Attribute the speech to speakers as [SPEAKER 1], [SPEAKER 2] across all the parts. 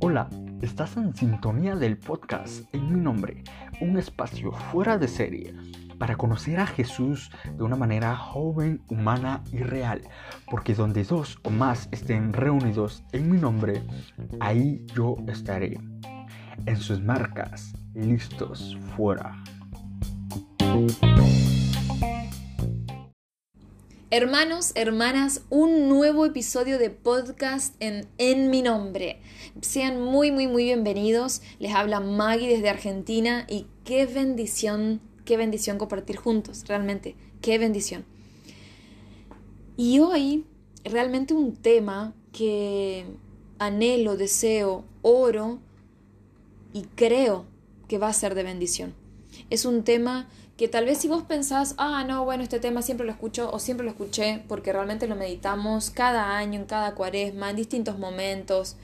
[SPEAKER 1] Hola, estás en sintonía del podcast en mi nombre, un espacio fuera de serie para conocer a Jesús de una manera joven, humana y real, porque donde dos o más estén reunidos en mi nombre, ahí yo estaré. En sus marcas, listos, fuera.
[SPEAKER 2] Hermanos, hermanas, un nuevo episodio de podcast en, en mi nombre. Sean muy, muy, muy bienvenidos. Les habla Maggie desde Argentina y qué bendición, qué bendición compartir juntos, realmente, qué bendición. Y hoy, realmente un tema que anhelo, deseo, oro y creo que va a ser de bendición. Es un tema que tal vez si vos pensás, ah, no, bueno, este tema siempre lo escucho o siempre lo escuché porque realmente lo meditamos cada año, en cada cuaresma, en distintos momentos,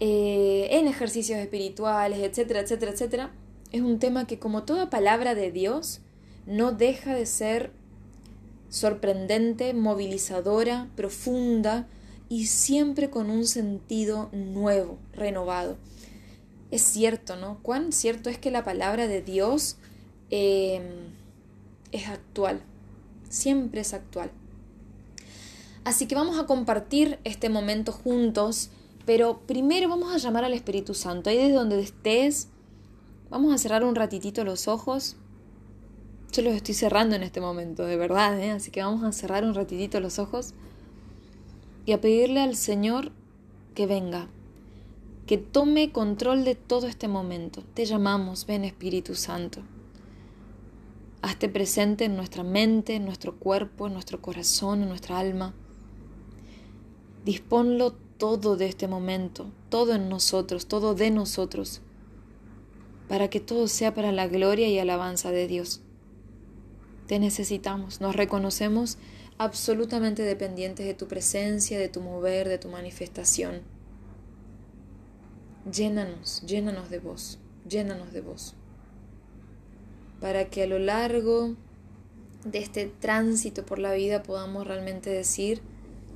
[SPEAKER 2] eh, en ejercicios espirituales, etcétera, etcétera, etcétera, es un tema que como toda palabra de Dios no deja de ser sorprendente, movilizadora, profunda y siempre con un sentido nuevo, renovado. Es cierto, ¿no? Cuán cierto es que la palabra de Dios Em, es actual, siempre es actual. Así que vamos a compartir este momento juntos, pero primero vamos a llamar al Espíritu Santo. Ahí desde donde estés, vamos a cerrar un ratitito los ojos. Yo los estoy cerrando en este momento, de verdad, ¿eh? así que vamos a cerrar un ratitito los ojos y a pedirle al Señor que venga, que tome control de todo este momento. Te llamamos, ven Espíritu Santo. Hazte presente en nuestra mente, en nuestro cuerpo, en nuestro corazón, en nuestra alma. Disponlo todo de este momento, todo en nosotros, todo de nosotros, para que todo sea para la gloria y alabanza de Dios. Te necesitamos, nos reconocemos absolutamente dependientes de tu presencia, de tu mover, de tu manifestación. Llénanos, llénanos de vos, llénanos de vos para que a lo largo de este tránsito por la vida podamos realmente decir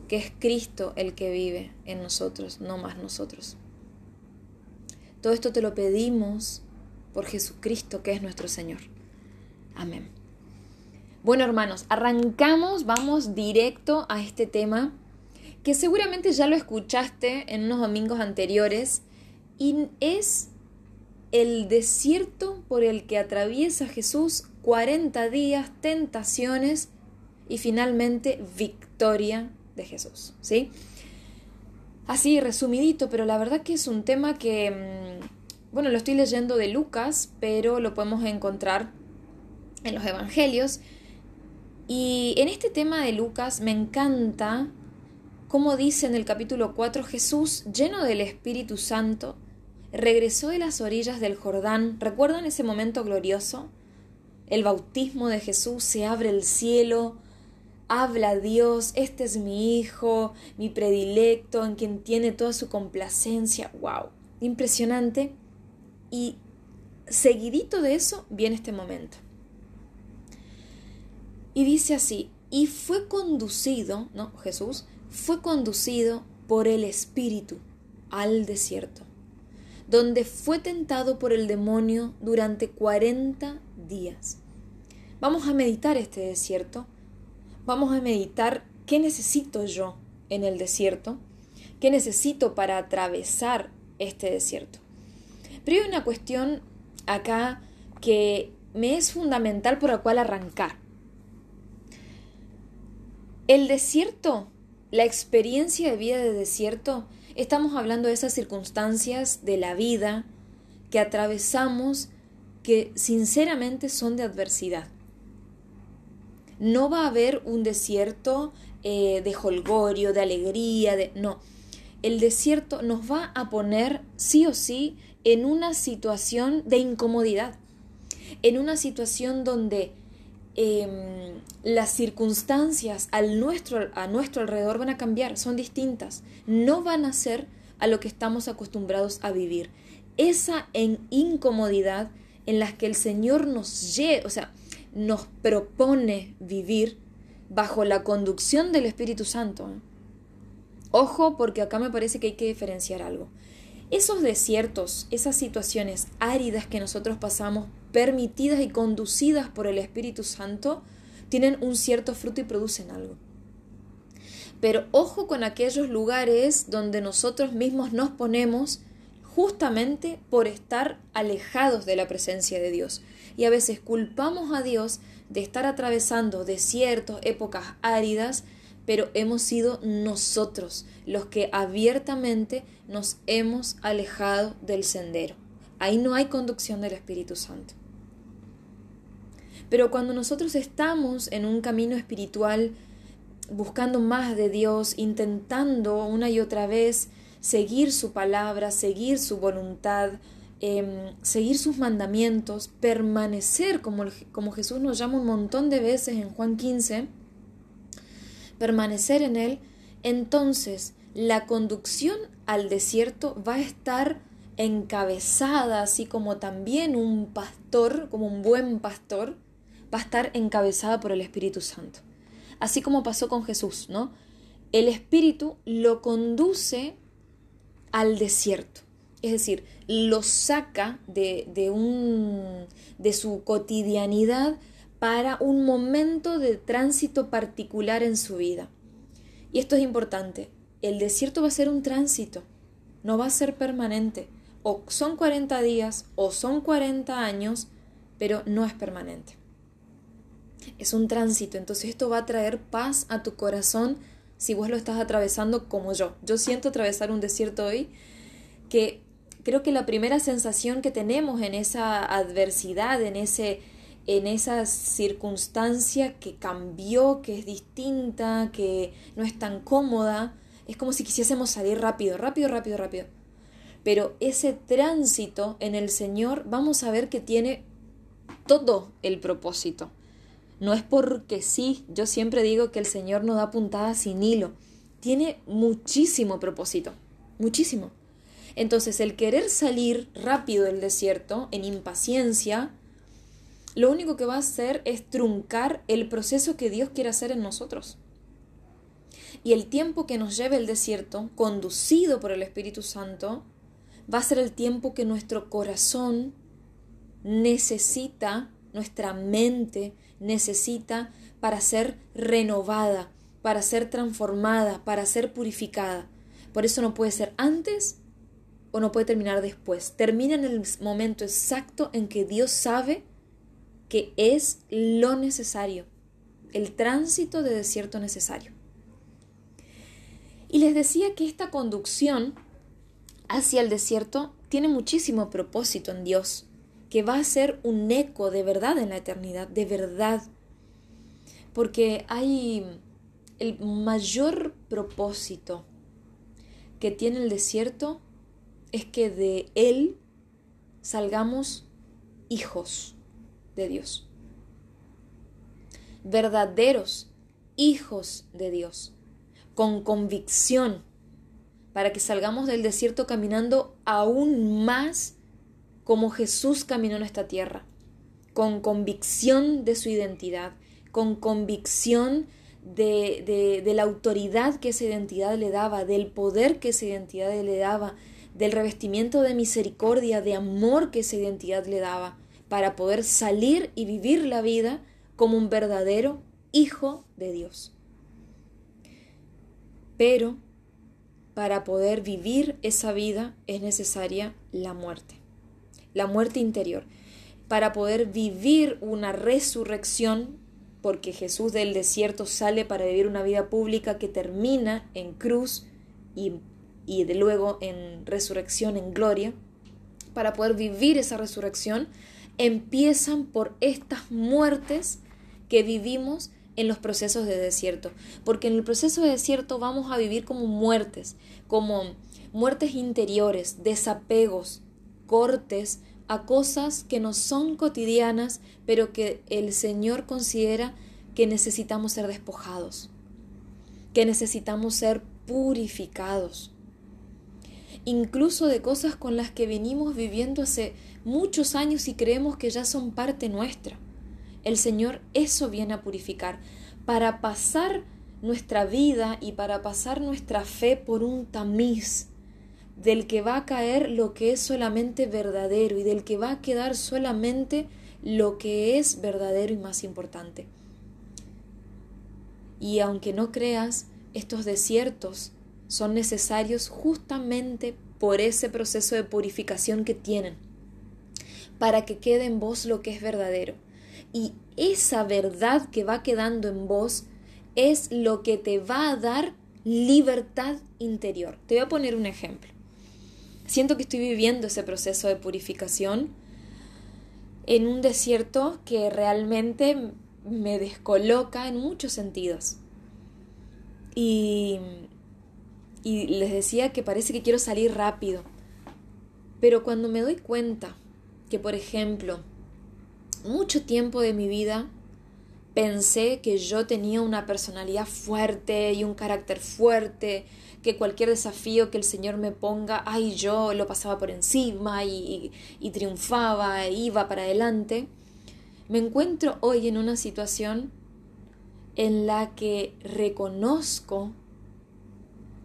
[SPEAKER 2] que es Cristo el que vive en nosotros, no más nosotros. Todo esto te lo pedimos por Jesucristo que es nuestro Señor. Amén. Bueno hermanos, arrancamos, vamos directo a este tema que seguramente ya lo escuchaste en unos domingos anteriores y es el desierto por el que atraviesa Jesús 40 días, tentaciones y finalmente victoria de Jesús, ¿sí? Así resumidito, pero la verdad que es un tema que, mm, bueno, lo estoy leyendo de Lucas, pero lo podemos encontrar en los Evangelios. Y en este tema de Lucas me encanta cómo dice en el capítulo 4 Jesús, lleno del Espíritu Santo, regresó de las orillas del Jordán. ¿Recuerdan ese momento glorioso? El bautismo de Jesús, se abre el cielo, habla Dios, este es mi hijo, mi predilecto, en quien tiene toda su complacencia. ¡Wow! Impresionante. Y seguidito de eso viene este momento. Y dice así, y fue conducido, ¿no? Jesús fue conducido por el Espíritu al desierto donde fue tentado por el demonio durante 40 días. Vamos a meditar este desierto. Vamos a meditar qué necesito yo en el desierto, qué necesito para atravesar este desierto. Pero hay una cuestión acá que me es fundamental por la cual arrancar. El desierto, la experiencia de vida de desierto, Estamos hablando de esas circunstancias de la vida que atravesamos que sinceramente son de adversidad. No va a haber un desierto eh, de holgorio, de alegría, de... No, el desierto nos va a poner sí o sí en una situación de incomodidad, en una situación donde Em, las circunstancias al nuestro, a nuestro alrededor van a cambiar, son distintas, no van a ser a lo que estamos acostumbrados a vivir. Esa en incomodidad en la que el Señor nos lleva, o sea, nos propone vivir, bajo la conducción del Espíritu Santo. Ojo, porque acá me parece que hay que diferenciar algo. Esos desiertos, esas situaciones áridas que nosotros pasamos, permitidas y conducidas por el Espíritu Santo, tienen un cierto fruto y producen algo. Pero ojo con aquellos lugares donde nosotros mismos nos ponemos justamente por estar alejados de la presencia de Dios. Y a veces culpamos a Dios de estar atravesando desiertos, épocas áridas, pero hemos sido nosotros los que abiertamente nos hemos alejado del sendero. Ahí no hay conducción del Espíritu Santo. Pero cuando nosotros estamos en un camino espiritual, buscando más de Dios, intentando una y otra vez seguir su palabra, seguir su voluntad, em, seguir sus mandamientos, permanecer como, como Jesús nos llama un montón de veces en Juan 15, permanecer en Él, entonces la conducción al desierto va a estar encabezada, así como también un pastor, como un buen pastor, va a estar encabezada por el Espíritu Santo. Así como pasó con Jesús, ¿no? El Espíritu lo conduce al desierto. Es decir, lo saca de, de, un, de su cotidianidad para un momento de tránsito particular en su vida. Y esto es importante. El desierto va a ser un tránsito, no va a ser permanente. O son 40 días o son 40 años, pero no es permanente. Es un tránsito, entonces esto va a traer paz a tu corazón si vos lo estás atravesando como yo. Yo siento atravesar un desierto hoy que creo que la primera sensación que tenemos en esa adversidad, en ese en esa circunstancia que cambió, que es distinta, que no es tan cómoda, es como si quisiésemos salir rápido, rápido, rápido, rápido. Pero ese tránsito en el Señor vamos a ver que tiene todo el propósito. No es porque sí, yo siempre digo que el Señor no da puntadas sin hilo. Tiene muchísimo propósito, muchísimo. Entonces el querer salir rápido del desierto, en impaciencia, lo único que va a hacer es truncar el proceso que Dios quiere hacer en nosotros. Y el tiempo que nos lleve el desierto, conducido por el Espíritu Santo, va a ser el tiempo que nuestro corazón necesita, nuestra mente necesita para ser renovada, para ser transformada, para ser purificada. Por eso no puede ser antes o no puede terminar después. Termina en el momento exacto en que Dios sabe que es lo necesario, el tránsito de desierto necesario. Y les decía que esta conducción hacia el desierto tiene muchísimo propósito en Dios, que va a ser un eco de verdad en la eternidad, de verdad. Porque hay el mayor propósito que tiene el desierto es que de él salgamos hijos de Dios. Verdaderos hijos de Dios, con convicción, para que salgamos del desierto caminando aún más como Jesús caminó en esta tierra, con convicción de su identidad, con convicción de, de, de, la autoridad que esa identidad le daba, del poder que esa identidad le daba, del revestimiento de misericordia, de amor que esa identidad le daba, para poder salir y vivir la vida como un verdadero hijo de Dios. Pero para poder vivir esa vida es necesaria la muerte, la muerte interior. Para poder vivir una resurrección, porque Jesús del desierto sale para vivir una vida pública que termina en cruz y, y de luego en resurrección, en gloria, para poder vivir esa resurrección, empiezan por estas muertes que vivimos en los procesos de desierto. Porque en el proceso de desierto vamos a vivir como muertes, como muertes interiores, desapegos, cortes a cosas que no son cotidianas, pero que el Señor considera que necesitamos ser despojados, que necesitamos ser purificados incluso de cosas con las que venimos viviendo hace muchos años y creemos que ya son parte nuestra. El Señor eso viene a purificar para pasar nuestra vida y para pasar nuestra fe por un tamiz del que va a caer lo que es solamente verdadero y del que va a quedar solamente lo que es verdadero y más importante. Y aunque no creas, estos desiertos son necesarios justamente por ese proceso de purificación que tienen, para que quede en vos lo que es verdadero. Y esa verdad que va quedando en vos es lo que te va a dar libertad interior. Te voy a poner un ejemplo. Siento que estoy viviendo ese proceso de purificación en un desierto que realmente me descoloca en muchos sentidos. Y, y les decía que parece que quiero salir rápido. Pero cuando me doy cuenta que, por ejemplo, mucho tiempo de mi vida pensé que yo tenía una personalidad fuerte y un carácter fuerte, que cualquier desafío que el Señor me ponga, ay, yo lo pasaba por encima y, y, triunfaba, e iba para adelante. Me encuentro hoy en una situación en la que reconozco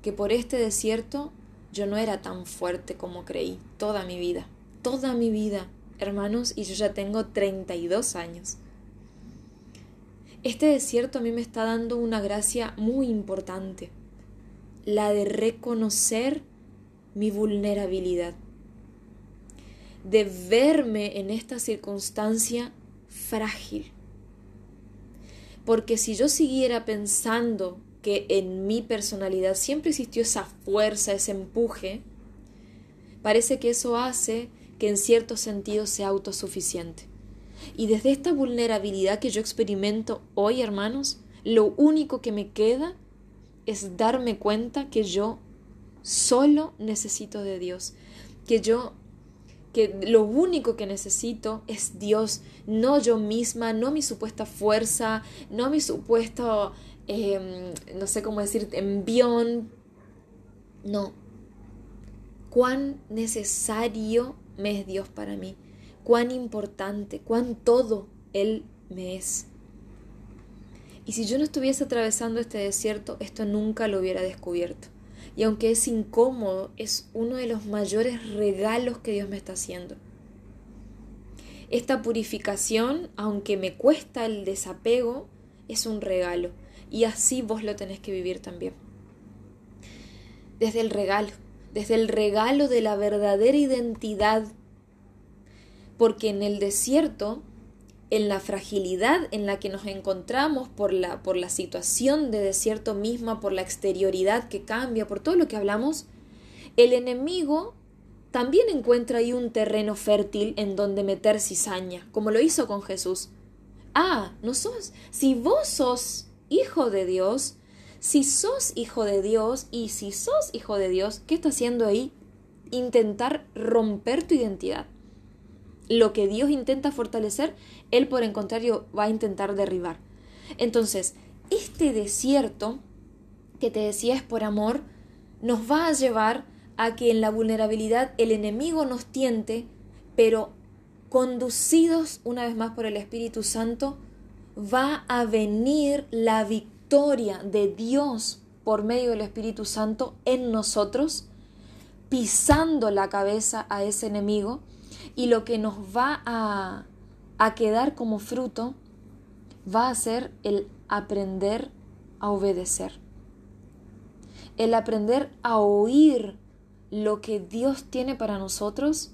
[SPEAKER 2] que por este desierto yo no era tan fuerte como creí toda mi vida, toda mi vida, hermanos, y yo ya tengo 32 años. Este desierto a mí me está dando una gracia muy importante, la de reconocer mi vulnerabilidad, de verme en esta circunstancia frágil. Porque si yo siguiera pensando que en mi personalidad siempre existió esa fuerza, ese empuje, parece que eso hace que en cierto sentido sea autosuficiente. Y desde esta vulnerabilidad que yo experimento hoy, hermanos, lo único que me queda es darme cuenta que yo solo necesito de Dios, que yo que lo único que necesito es Dios, no yo misma, no mi supuesta fuerza, no mi supuesto, em, no sé cómo decir, envión. No. Cuán necesario me es Dios para mí cuán importante, cuán todo Él me es. Y si yo no estuviese atravesando este desierto, esto nunca lo hubiera descubierto. Y aunque es incómodo, es uno de los mayores regalos que Dios me está haciendo. Esta purificación, aunque me cuesta el desapego, es un regalo. Y así vos lo tenés que vivir también. Desde el regalo, desde el regalo de la verdadera identidad porque en el desierto, en la fragilidad en la que nos encontramos por la, por la situación de desierto misma, por la exterioridad que cambia, por todo lo que hablamos, el enemigo también encuentra ahí un terreno fértil en donde meter cizaña, como lo hizo con Jesús. Ah, no sos, si vos sos hijo de Dios, si sos hijo de Dios y si sos hijo de Dios, ¿qué está haciendo ahí? Intentar romper tu identidad lo que Dios intenta fortalecer, Él por el contrario va a intentar derribar. Entonces, este desierto que te decía es por amor, nos va a llevar a que en la vulnerabilidad el enemigo nos tiente, pero conducidos una vez más por el Espíritu Santo, va a venir la victoria de Dios por medio del Espíritu Santo en nosotros, pisando la cabeza a ese enemigo y lo que nos va a, a quedar como fruto va a ser el aprender a obedecer. El aprender a oír lo que Dios tiene para nosotros,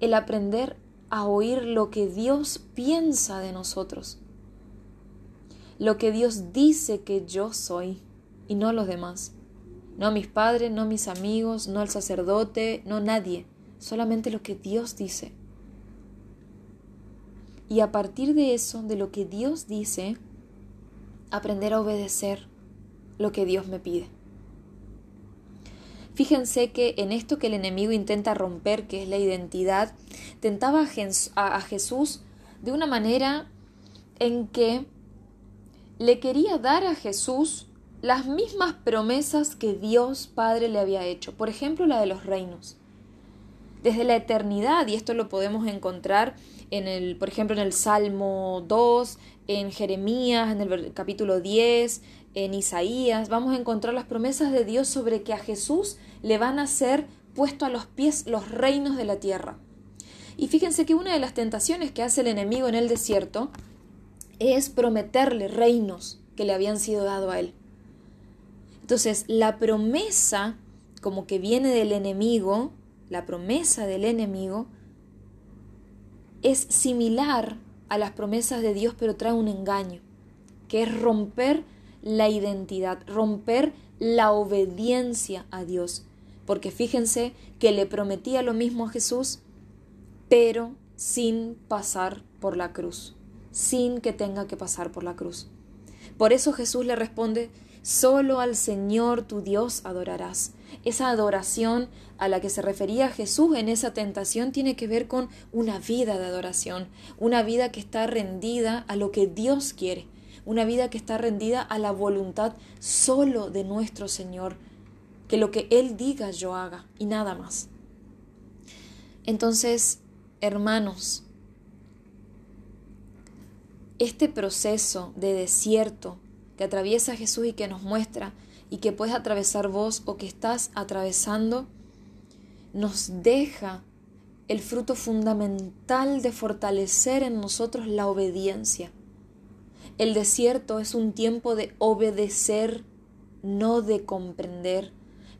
[SPEAKER 2] el aprender a oír lo que Dios piensa de nosotros, lo que Dios dice que yo soy y no los demás, no mis padres, no mis amigos, no el sacerdote, no nadie solamente lo que Dios dice. Y a partir de eso, de lo que Dios dice, aprender a obedecer lo que Dios me pide. Fíjense que en esto que el enemigo intenta romper, que es la identidad, tentaba a Jesús de una manera en que le quería dar a Jesús las mismas promesas que Dios Padre le había hecho. Por ejemplo, la de los reinos desde la eternidad, y esto lo podemos encontrar en el, por ejemplo, en el Salmo 2, en Jeremías, en el capítulo 10, en Isaías, vamos a encontrar las promesas de Dios sobre que a Jesús le van a ser puesto a los pies los reinos de la tierra. Y fíjense que una de las tentaciones que hace el enemigo en el desierto es prometerle reinos que le habían sido dados a él. Entonces, la promesa, como que viene del enemigo, la promesa del enemigo, es similar a las promesas de Dios, pero trae un engaño, que es romper la identidad, romper la obediencia a Dios. Porque fíjense que le prometía lo mismo a Jesús, pero sin pasar por la cruz, sin que tenga que pasar por la cruz. Por eso Jesús le responde, solo al Señor tu Dios adorarás. Esa adoración a la que se refería Jesús en esa tentación tiene que ver con una vida de adoración, una vida que está rendida a lo que Dios quiere, una vida que está rendida a la voluntad solo de nuestro Señor, que lo que Él diga yo haga y nada más. Entonces, hermanos, este proceso de desierto que atraviesa Jesús y que nos muestra y que puedes atravesar vos o que estás atravesando, nos deja el fruto fundamental de fortalecer en nosotros la obediencia. El desierto es un tiempo de obedecer, no de comprender,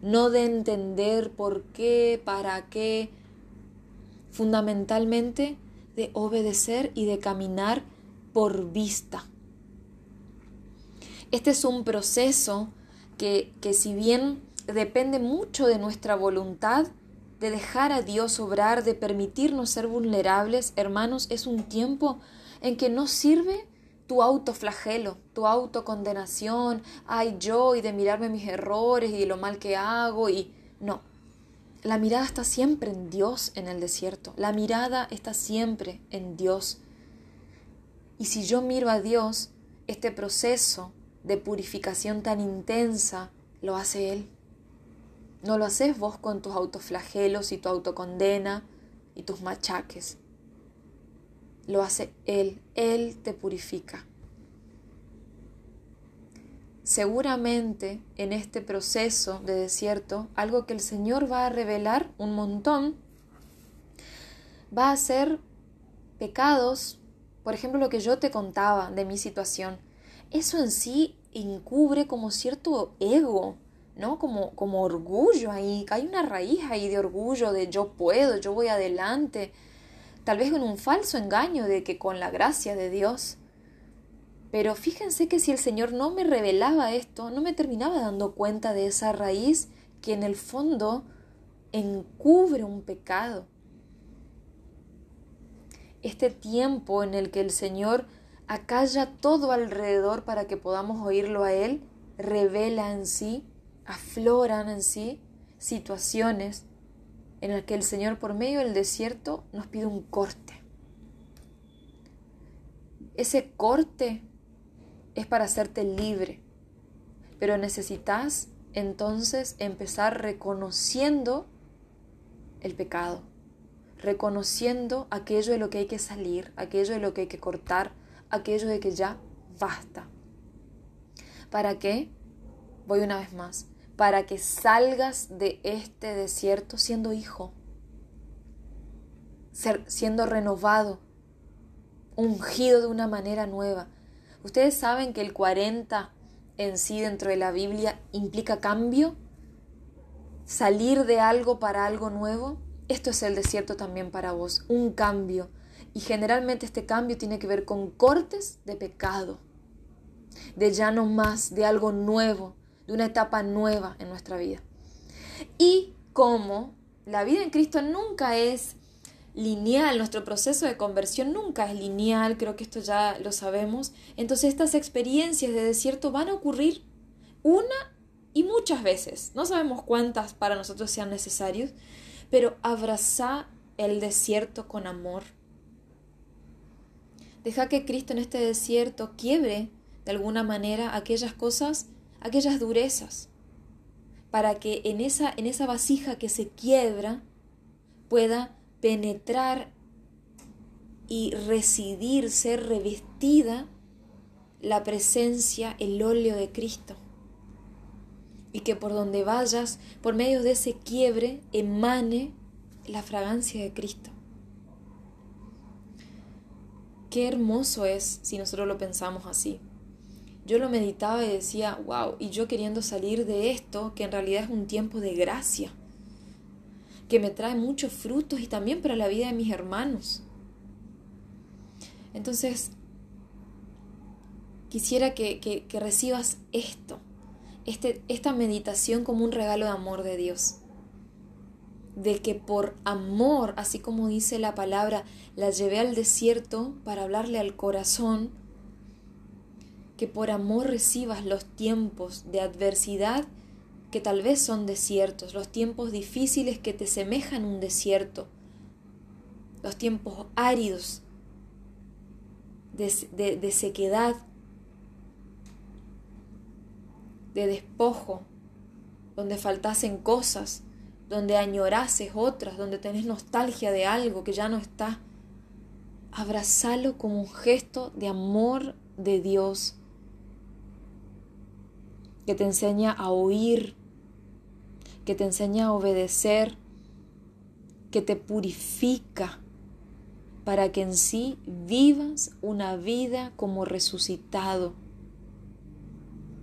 [SPEAKER 2] no de entender por qué, para qué, fundamentalmente de obedecer y de caminar por vista. Este es un proceso que, si bien depende mucho de nuestra voluntad, de dejar a Dios obrar, de permitirnos ser vulnerables, hermanos, es un tiempo en que no sirve tu autoflagelo, tu autocondenación, ay yo y de mirarme mis errores y lo mal que hago y no. La mirada está siempre en Dios en el desierto. La mirada está siempre en Dios. Y si yo miro a Dios, este proceso de purificación tan intensa lo hace Él. No lo haces vos con tus autoflagelos y tu autocondena y tus machaques lo hace Él, Él te purifica. Seguramente en este proceso de desierto, algo que el Señor va a revelar un montón, va a ser pecados, por ejemplo lo que yo te contaba de mi situación. Eso en sí encubre como cierto ego, ¿no? Como, como orgullo ahí, hay una raíz ahí de orgullo, de yo puedo, yo voy adelante, tal vez con un falso engaño de que con la gracia de Dios. Pero fíjense que si el Señor no me revelaba esto, no me terminaba dando cuenta de esa raíz que en el fondo encubre un pecado. Este tiempo en el que el Señor acalla todo alrededor para que podamos oírlo a Él, revela en sí, afloran en sí situaciones en el que el Señor por medio del desierto nos pide un corte. Ese corte es para hacerte libre, pero necesitas entonces empezar reconociendo el pecado, reconociendo aquello de lo que hay que salir, aquello de lo que hay que cortar, aquello de que ya basta. ¿Para qué? Voy una vez más para que salgas de este desierto siendo hijo, siendo renovado, ungido de una manera nueva. Ustedes saben que el 40 en sí dentro de la Biblia implica cambio, salir de algo para algo nuevo. Esto es el desierto también para vos, un cambio. Y generalmente este cambio tiene que ver con cortes de pecado, de ya no más, de algo nuevo, de una etapa nueva en nuestra vida. Y como la vida en Cristo nunca es lineal, nuestro proceso de conversión nunca es lineal, creo que esto ya lo sabemos, entonces estas experiencias de desierto van a ocurrir una y muchas veces, no sabemos cuántas para nosotros sean necesarios, pero abraza el desierto con amor. Deja que Cristo en este desierto quiebre de alguna manera aquellas cosas aquellas durezas, para que en esa, en esa vasija que se quiebra pueda penetrar y residir, ser revestida la presencia, el óleo de Cristo. Y que por donde vayas, por medio de ese quiebre, emane la fragancia de Cristo. Qué hermoso es si nosotros lo pensamos así. Yo lo meditaba y decía, wow, y yo queriendo salir de esto, que en realidad es un tiempo de gracia, que me trae muchos frutos y también para la vida de mis hermanos. Entonces, quisiera que, que, recibas esto, este, esta meditación como un regalo de amor de Dios. De que por amor, así como dice la palabra, la llevé al desierto para hablarle al corazón, que por amor recibas los tiempos de adversidad que tal vez son desiertos, los tiempos difíciles que te semejan un desierto, los tiempos áridos de, de, sequedad, de despojo, donde faltasen cosas, donde añorases otras, donde tenés nostalgia de algo que ya no está. Abrazalo como un gesto de amor de Dios que te enseña a oír, que te enseña a obedecer, que te purifica para que en sí vivas una vida como resucitado,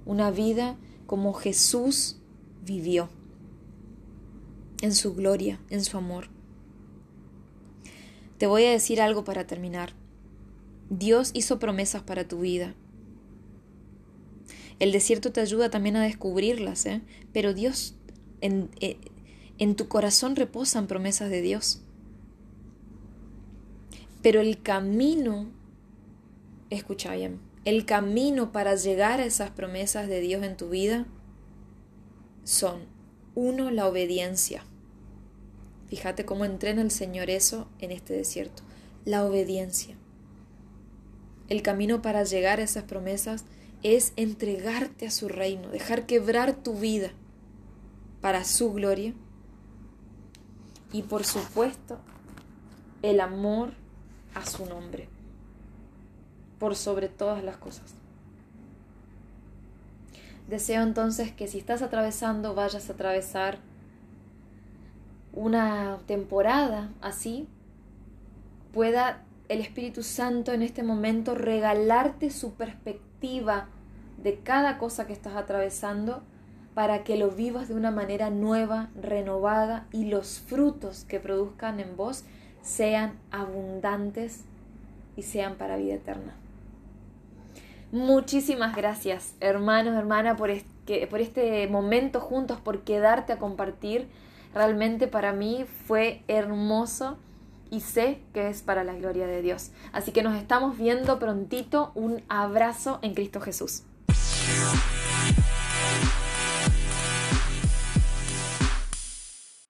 [SPEAKER 2] una vida como Jesús vivió, en su gloria, en su amor. Te voy a decir algo para terminar. Dios hizo promesas para tu vida. El desierto te ayuda también a descubrirlas, ¿eh? pero Dios eh, en, tu corazón reposan promesas de Dios. Pero el camino, escucha bien, el camino para llegar a esas promesas de Dios en tu vida son, uno, la obediencia. Fíjate cómo entrena el Señor eso en este desierto. La obediencia. El camino para llegar a esas promesas es entregarte a su reino, dejar quebrar tu vida para su gloria. Y por supuesto, el amor a su nombre, por sobre todas las cosas. Deseo entonces que si estás atravesando, vayas a atravesar una temporada así, pueda el Espíritu Santo en este momento regalarte su perspectiva de cada cosa que estás atravesando para que lo vivas de una manera nueva, renovada y los frutos que produzcan en vos sean abundantes y sean para vida eterna. Muchísimas gracias, hermanos, hermana, por este, por este momento juntos, por quedarte a compartir. Realmente para mí fue hermoso y sé que es para la gloria de Dios. Así que nos estamos viendo prontito. Un abrazo en Cristo Jesús.